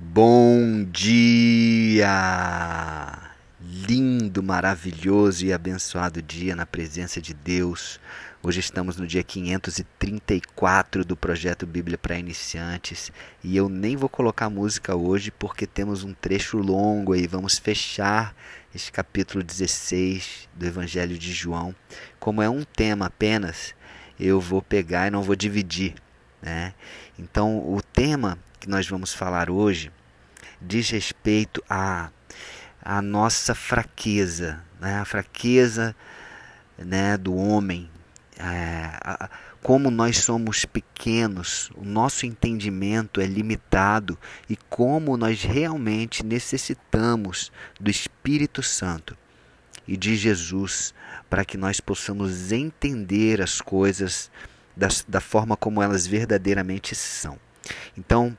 Bom dia! Lindo, maravilhoso e abençoado dia na presença de Deus. Hoje estamos no dia 534 do projeto Bíblia para Iniciantes e eu nem vou colocar música hoje porque temos um trecho longo aí. Vamos fechar este capítulo 16 do Evangelho de João. Como é um tema apenas, eu vou pegar e não vou dividir. Né? Então, o tema que nós vamos falar hoje diz respeito à a, nossa fraqueza, né? a fraqueza né, do homem, é, a, como nós somos pequenos, o nosso entendimento é limitado e como nós realmente necessitamos do Espírito Santo e de Jesus para que nós possamos entender as coisas da, da forma como elas verdadeiramente são. Então,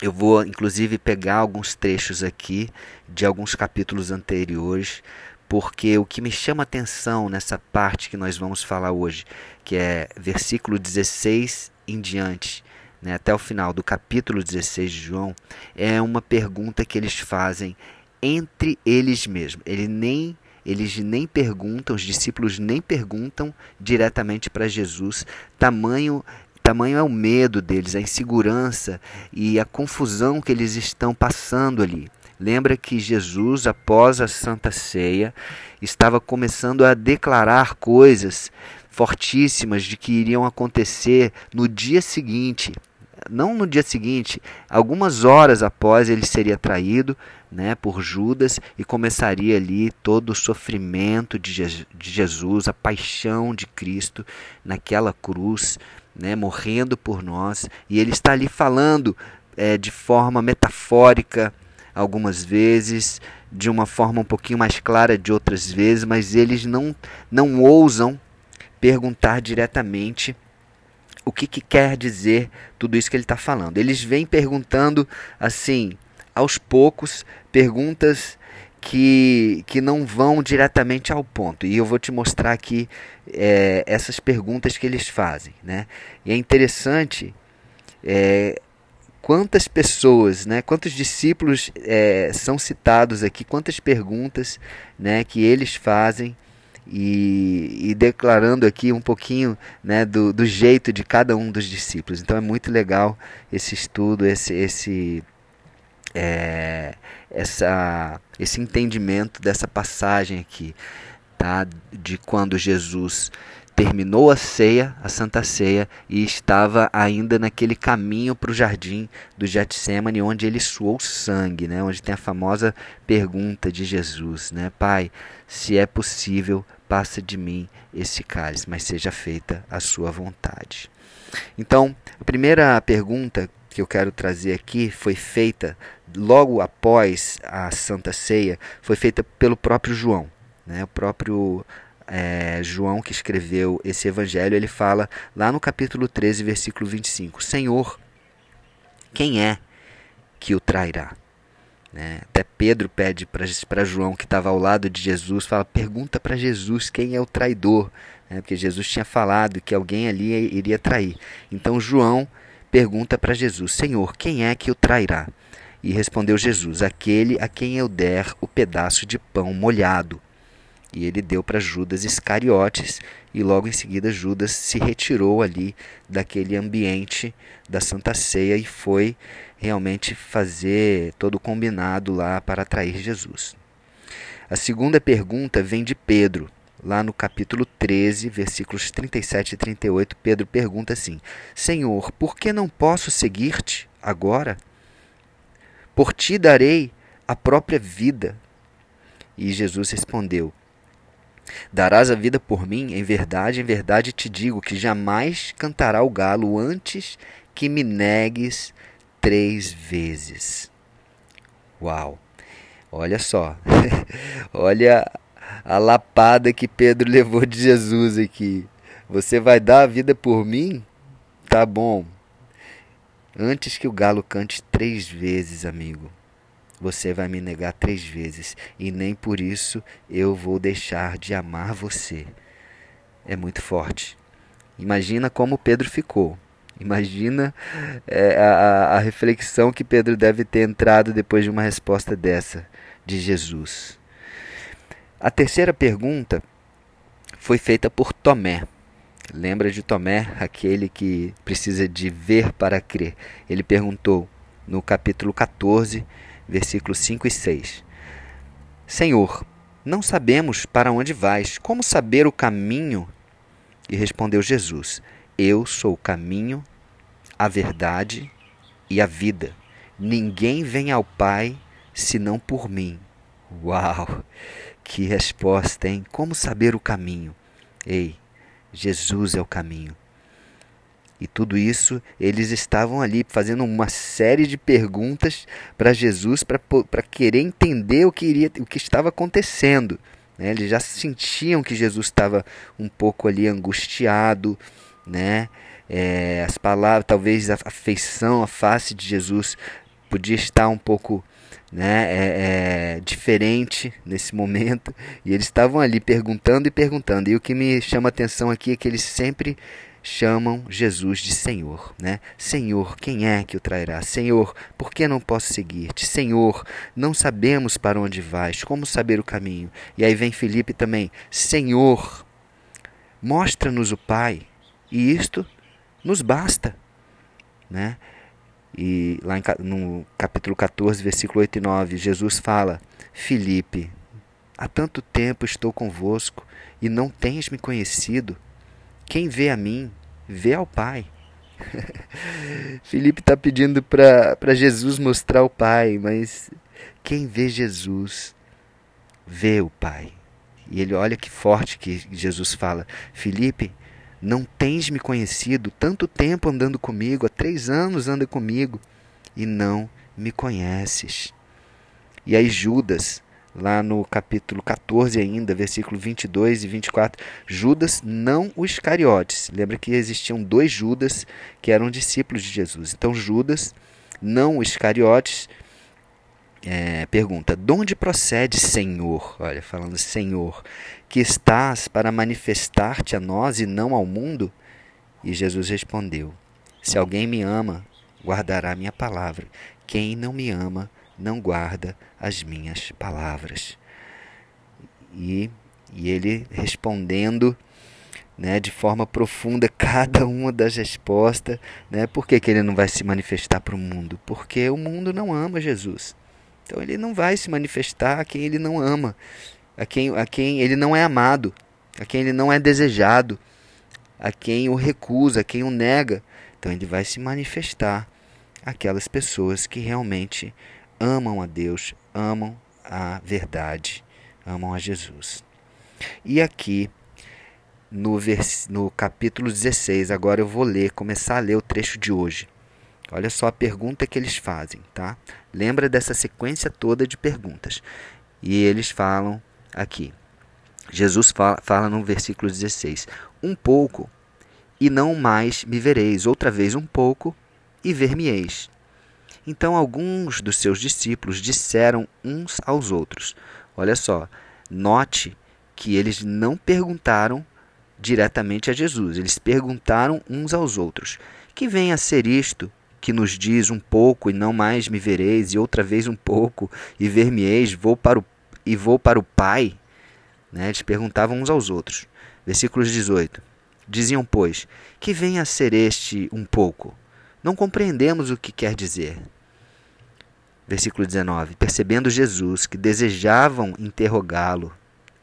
eu vou inclusive pegar alguns trechos aqui de alguns capítulos anteriores, porque o que me chama atenção nessa parte que nós vamos falar hoje, que é versículo 16 em diante, né, até o final do capítulo 16 de João, é uma pergunta que eles fazem entre eles mesmos. Ele nem eles nem perguntam, os discípulos nem perguntam diretamente para Jesus, tamanho Tamanho é o medo deles, a insegurança e a confusão que eles estão passando ali. Lembra que Jesus, após a Santa Ceia, estava começando a declarar coisas fortíssimas de que iriam acontecer no dia seguinte. Não no dia seguinte, algumas horas após ele seria traído né, por Judas e começaria ali todo o sofrimento de, Jesus, a paixão de Cristo naquela cruz né, morrendo por nós, e ele está ali falando é, de forma metafórica, algumas vezes, de uma forma um pouquinho mais clara de outras vezes, mas eles não, não ousam perguntar diretamente o que, que quer dizer tudo isso que ele está falando. Eles vêm perguntando assim, aos poucos, perguntas que, que não vão diretamente ao ponto. E eu vou te mostrar aqui é, essas perguntas que eles fazem. Né? E é interessante é, quantas pessoas, né, quantos discípulos é, são citados aqui, quantas perguntas né, que eles fazem. E, e, declarando aqui um pouquinho né, do, do jeito de cada um dos discípulos. Então é muito legal esse estudo, esse, esse é, essa, esse entendimento dessa passagem aqui, tá? de quando Jesus terminou a ceia, a Santa Ceia, e estava ainda naquele caminho para o jardim do Getsemane, onde ele suou sangue, né? onde tem a famosa pergunta de Jesus, né? Pai, se é possível, passa de mim esse cálice, mas seja feita a sua vontade. Então, a primeira pergunta que eu quero trazer aqui foi feita logo após a Santa Ceia, foi feita pelo próprio João. Né? O próprio é, João que escreveu esse evangelho, ele fala lá no capítulo 13, versículo 25: Senhor, quem é que o trairá? Né? Até Pedro pede para João, que estava ao lado de Jesus, fala: pergunta para Jesus quem é o traidor, né? porque Jesus tinha falado que alguém ali iria trair. Então João pergunta para Jesus: Senhor, quem é que o trairá? E respondeu Jesus: Aquele a quem eu der o pedaço de pão molhado. E ele deu para Judas Iscariotes, e logo em seguida Judas se retirou ali daquele ambiente da Santa Ceia e foi realmente fazer todo o combinado lá para atrair Jesus. A segunda pergunta vem de Pedro, lá no capítulo 13, versículos 37 e 38, Pedro pergunta assim: Senhor, por que não posso seguir-te agora? Por ti darei a própria vida. E Jesus respondeu: Darás a vida por mim? Em verdade, em verdade te digo que jamais cantará o galo antes que me negues três vezes. Uau! Olha só, olha a lapada que Pedro levou de Jesus aqui. Você vai dar a vida por mim? Tá bom. Antes que o galo cante três vezes, amigo, você vai me negar três vezes, e nem por isso eu vou deixar de amar você. É muito forte. Imagina como Pedro ficou. Imagina é, a, a reflexão que Pedro deve ter entrado depois de uma resposta dessa de Jesus. A terceira pergunta foi feita por Tomé. Lembra de Tomé, aquele que precisa de ver para crer? Ele perguntou no capítulo 14, versículos 5 e 6. Senhor, não sabemos para onde vais, como saber o caminho? E respondeu Jesus: Eu sou o caminho, a verdade e a vida. Ninguém vem ao Pai senão por mim. Uau! Que resposta, hein? Como saber o caminho? Ei, Jesus é o caminho. E tudo isso, eles estavam ali fazendo uma série de perguntas para Jesus para querer entender o que, iria, o que estava acontecendo. Né? Eles já sentiam que Jesus estava um pouco ali angustiado, né? É, as palavras, talvez a feição, a face de Jesus podia estar um pouco né, é, é, diferente nesse momento. E eles estavam ali perguntando e perguntando. E o que me chama atenção aqui é que eles sempre chamam Jesus de Senhor, né? Senhor, quem é que o trairá? Senhor, por que não posso seguir-te? Senhor, não sabemos para onde vais, como saber o caminho? E aí vem Felipe também, Senhor, mostra-nos o Pai, e isto nos basta, né? E lá no capítulo 14, versículo 8 e 9, Jesus fala: Filipe, há tanto tempo estou convosco e não tens me conhecido. Quem vê a mim, vê ao Pai. Felipe está pedindo para Jesus mostrar o Pai, mas quem vê Jesus, vê o Pai. E ele olha que forte que Jesus fala: Felipe, não tens me conhecido tanto tempo andando comigo, há três anos anda comigo, e não me conheces. E aí Judas, lá no capítulo 14 ainda, versículo 22 e 24, Judas, não o Iscariotes. Lembra que existiam dois Judas que eram discípulos de Jesus. Então Judas, não o Iscariotes, é, pergunta: De onde procede, Senhor? Olha, falando Senhor, que estás para manifestar-te a nós e não ao mundo? E Jesus respondeu: Se alguém me ama, guardará minha palavra. Quem não me ama, não guarda as minhas palavras. E, e ele respondendo né, de forma profunda cada uma das respostas. Né, por que, que ele não vai se manifestar para o mundo? Porque o mundo não ama Jesus. Então ele não vai se manifestar a quem ele não ama, a quem, a quem ele não é amado, a quem ele não é desejado, a quem o recusa, a quem o nega. Então ele vai se manifestar aquelas pessoas que realmente amam a Deus, amam a verdade, amam a Jesus. E aqui no, vers... no capítulo 16, agora eu vou ler, começar a ler o trecho de hoje. Olha só a pergunta que eles fazem, tá? Lembra dessa sequência toda de perguntas. E eles falam aqui. Jesus fala, fala no versículo 16: Um pouco e não mais me vereis, outra vez um pouco e ver-me-eis. Então alguns dos seus discípulos disseram uns aos outros: Olha só, note que eles não perguntaram diretamente a Jesus, eles perguntaram uns aos outros: Que vem a ser isto que nos diz um pouco e não mais me vereis, e outra vez um pouco e ver-me-eis, vou para o, e vou para o Pai? Né? Eles perguntavam uns aos outros. Versículos 18. Diziam, pois, que vem a ser este um pouco? Não compreendemos o que quer dizer. Versículo 19: Percebendo Jesus que desejavam interrogá-lo,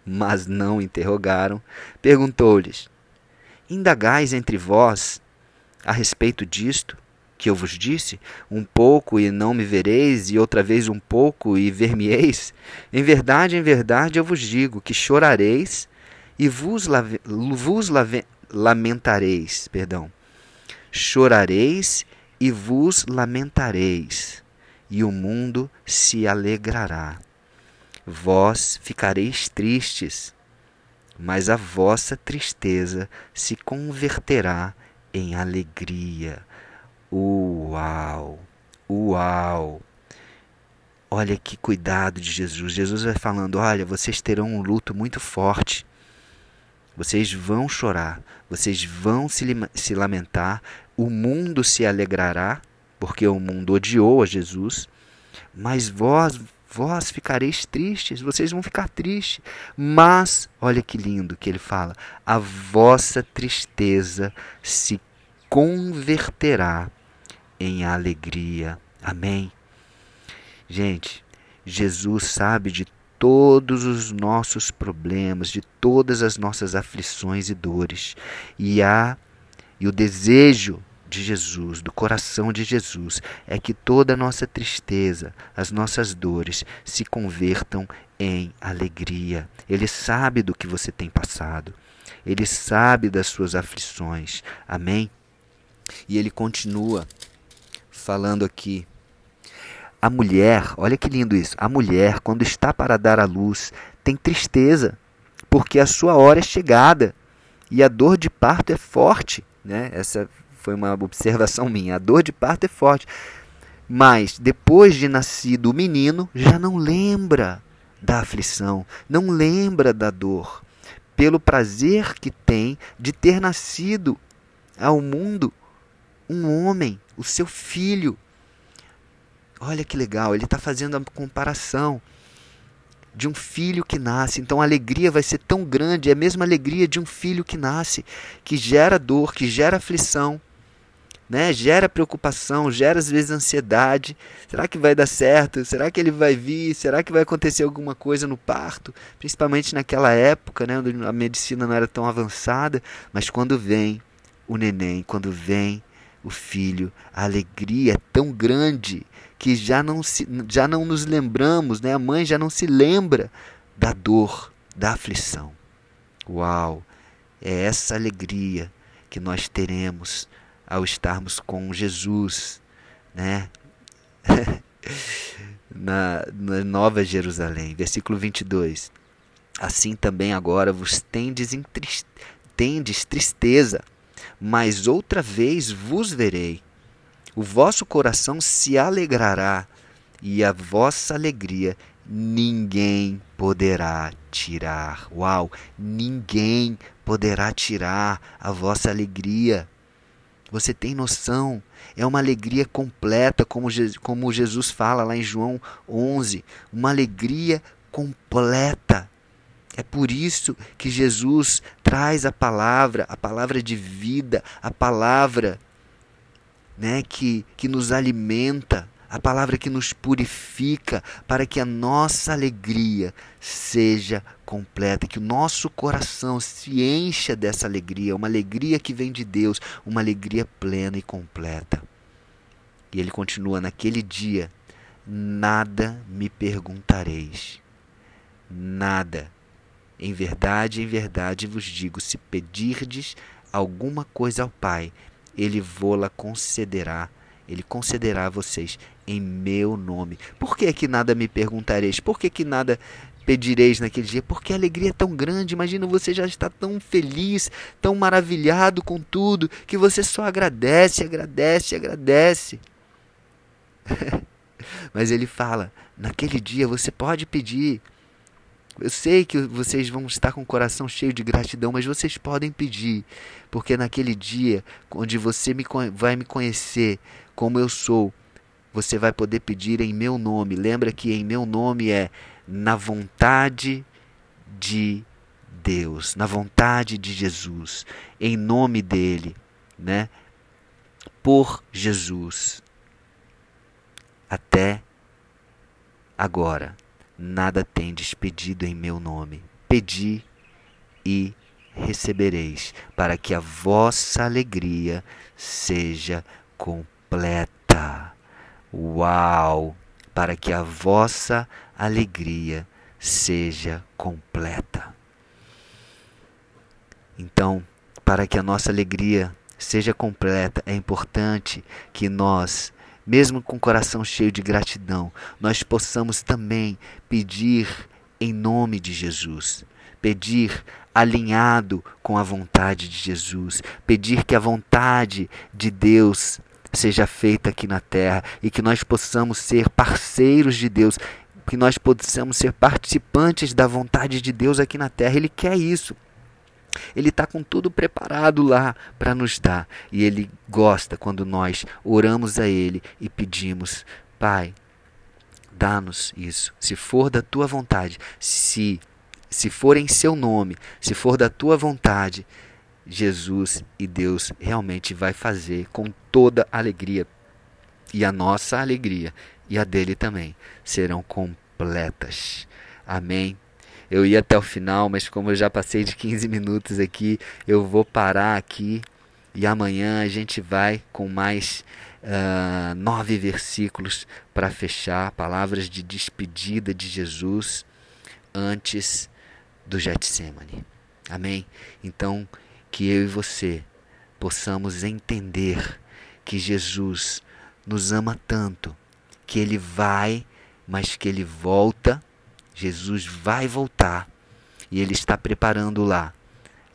mas não interrogaram, perguntou-lhes: Indagais entre vós a respeito disto que eu vos disse? Um pouco e não me vereis, e outra vez um pouco e ver-me-eis? Em verdade, em verdade eu vos digo que chorareis e vos, lave, vos lave, lamentareis. Perdão. Chorareis e vos lamentareis e o mundo se alegrará. Vós ficareis tristes, mas a vossa tristeza se converterá em alegria. Uau! Uau! Olha que cuidado de Jesus. Jesus vai falando: olha, vocês terão um luto muito forte. Vocês vão chorar, vocês vão se, se lamentar, o mundo se alegrará, porque o mundo odiou a Jesus, mas vós vós ficareis tristes, vocês vão ficar tristes. Mas, olha que lindo que ele fala: a vossa tristeza se converterá em alegria. Amém. Gente, Jesus sabe de todos os nossos problemas, de todas as nossas aflições e dores. E há e o desejo de Jesus, do coração de Jesus, é que toda a nossa tristeza, as nossas dores se convertam em alegria. Ele sabe do que você tem passado. Ele sabe das suas aflições. Amém? E ele continua falando aqui. A mulher, olha que lindo isso. A mulher, quando está para dar à luz, tem tristeza, porque a sua hora é chegada e a dor de parto é forte. Né? Essa foi uma observação minha. A dor de parto é forte. Mas depois de nascido o menino, já não lembra da aflição, não lembra da dor, pelo prazer que tem de ter nascido ao mundo um homem, o seu filho. Olha que legal, ele está fazendo a comparação de um filho que nasce. Então a alegria vai ser tão grande, é a mesma alegria de um filho que nasce, que gera dor, que gera aflição, né? Gera preocupação, gera às vezes ansiedade. Será que vai dar certo? Será que ele vai vir? Será que vai acontecer alguma coisa no parto? Principalmente naquela época, né, onde a medicina não era tão avançada, mas quando vem o neném, quando vem o filho, a alegria é tão grande que já não se, já não nos lembramos, né? A mãe já não se lembra da dor, da aflição. Uau! É essa alegria que nós teremos ao estarmos com Jesus, né? na, na Nova Jerusalém. Versículo 22. Assim também agora vos tendes, tendes tristeza, mas outra vez vos verei. O vosso coração se alegrará, e a vossa alegria ninguém poderá tirar. Uau! Ninguém poderá tirar a vossa alegria. Você tem noção? É uma alegria completa, como, como Jesus fala lá em João 11. Uma alegria completa. É por isso que Jesus traz a palavra, a palavra de vida, a palavra né, que, que nos alimenta, a palavra que nos purifica, para que a nossa alegria seja completa, que o nosso coração se encha dessa alegria, uma alegria que vem de Deus, uma alegria plena e completa. E ele continua: naquele dia, nada me perguntareis, nada. Em verdade, em verdade vos digo: se pedirdes alguma coisa ao Pai, ele vô-la concederá ele concederá a vocês em meu nome. Por que que nada me perguntareis? Por que que nada pedireis naquele dia? Porque a alegria é tão grande. Imagina você já está tão feliz, tão maravilhado com tudo, que você só agradece, agradece, agradece. Mas ele fala: naquele dia você pode pedir. Eu sei que vocês vão estar com o coração cheio de gratidão, mas vocês podem pedir, porque naquele dia onde você me, vai me conhecer como eu sou, você vai poder pedir em meu nome. Lembra que em meu nome é na vontade de Deus, na vontade de Jesus, em nome dele, né? Por Jesus. Até agora nada tendes pedido em meu nome. Pedi e recebereis, para que a vossa alegria seja completa. Uau! Para que a vossa alegria seja completa. Então, para que a nossa alegria seja completa, é importante que nós mesmo com o coração cheio de gratidão, nós possamos também pedir em nome de Jesus, pedir alinhado com a vontade de Jesus, pedir que a vontade de Deus seja feita aqui na terra e que nós possamos ser parceiros de Deus, que nós possamos ser participantes da vontade de Deus aqui na terra. Ele quer isso. Ele está com tudo preparado lá para nos dar. E Ele gosta quando nós oramos a Ele e pedimos: Pai, dá-nos isso. Se for da tua vontade, se, se for em seu nome, se for da tua vontade, Jesus e Deus realmente vai fazer com toda alegria. E a nossa alegria e a dele também serão completas. Amém. Eu ia até o final, mas como eu já passei de 15 minutos aqui, eu vou parar aqui e amanhã a gente vai com mais uh, nove versículos para fechar, palavras de despedida de Jesus antes do Getsemane. Amém? Então, que eu e você possamos entender que Jesus nos ama tanto, que ele vai, mas que ele volta Jesus vai voltar e ele está preparando lá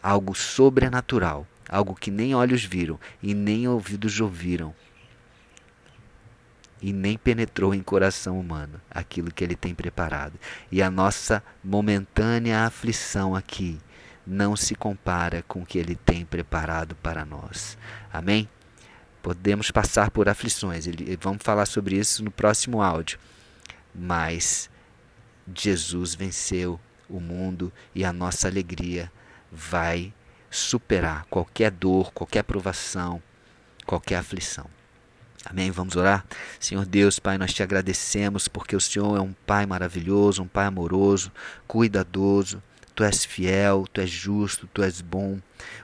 algo sobrenatural, algo que nem olhos viram e nem ouvidos ouviram e nem penetrou em coração humano aquilo que ele tem preparado. E a nossa momentânea aflição aqui não se compara com o que ele tem preparado para nós. Amém? Podemos passar por aflições, vamos falar sobre isso no próximo áudio. Mas Jesus venceu o mundo e a nossa alegria vai superar qualquer dor, qualquer provação, qualquer aflição. Amém? Vamos orar? Senhor Deus, Pai, nós te agradecemos porque o Senhor é um Pai maravilhoso, um Pai amoroso, cuidadoso. Tu és fiel, tu és justo, tu és bom.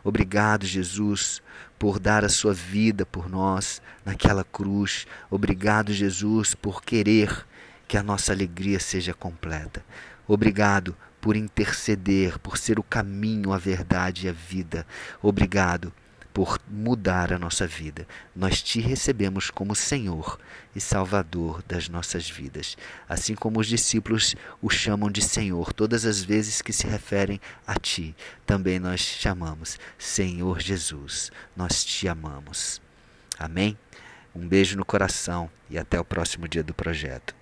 Obrigado, Jesus, por dar a sua vida por nós naquela cruz. Obrigado, Jesus, por querer que a nossa alegria seja completa. Obrigado por interceder, por ser o caminho, a verdade e a vida. Obrigado por mudar a nossa vida. Nós te recebemos como Senhor e Salvador das nossas vidas. Assim como os discípulos o chamam de Senhor todas as vezes que se referem a ti, também nós chamamos Senhor Jesus. Nós te amamos. Amém? Um beijo no coração e até o próximo dia do projeto.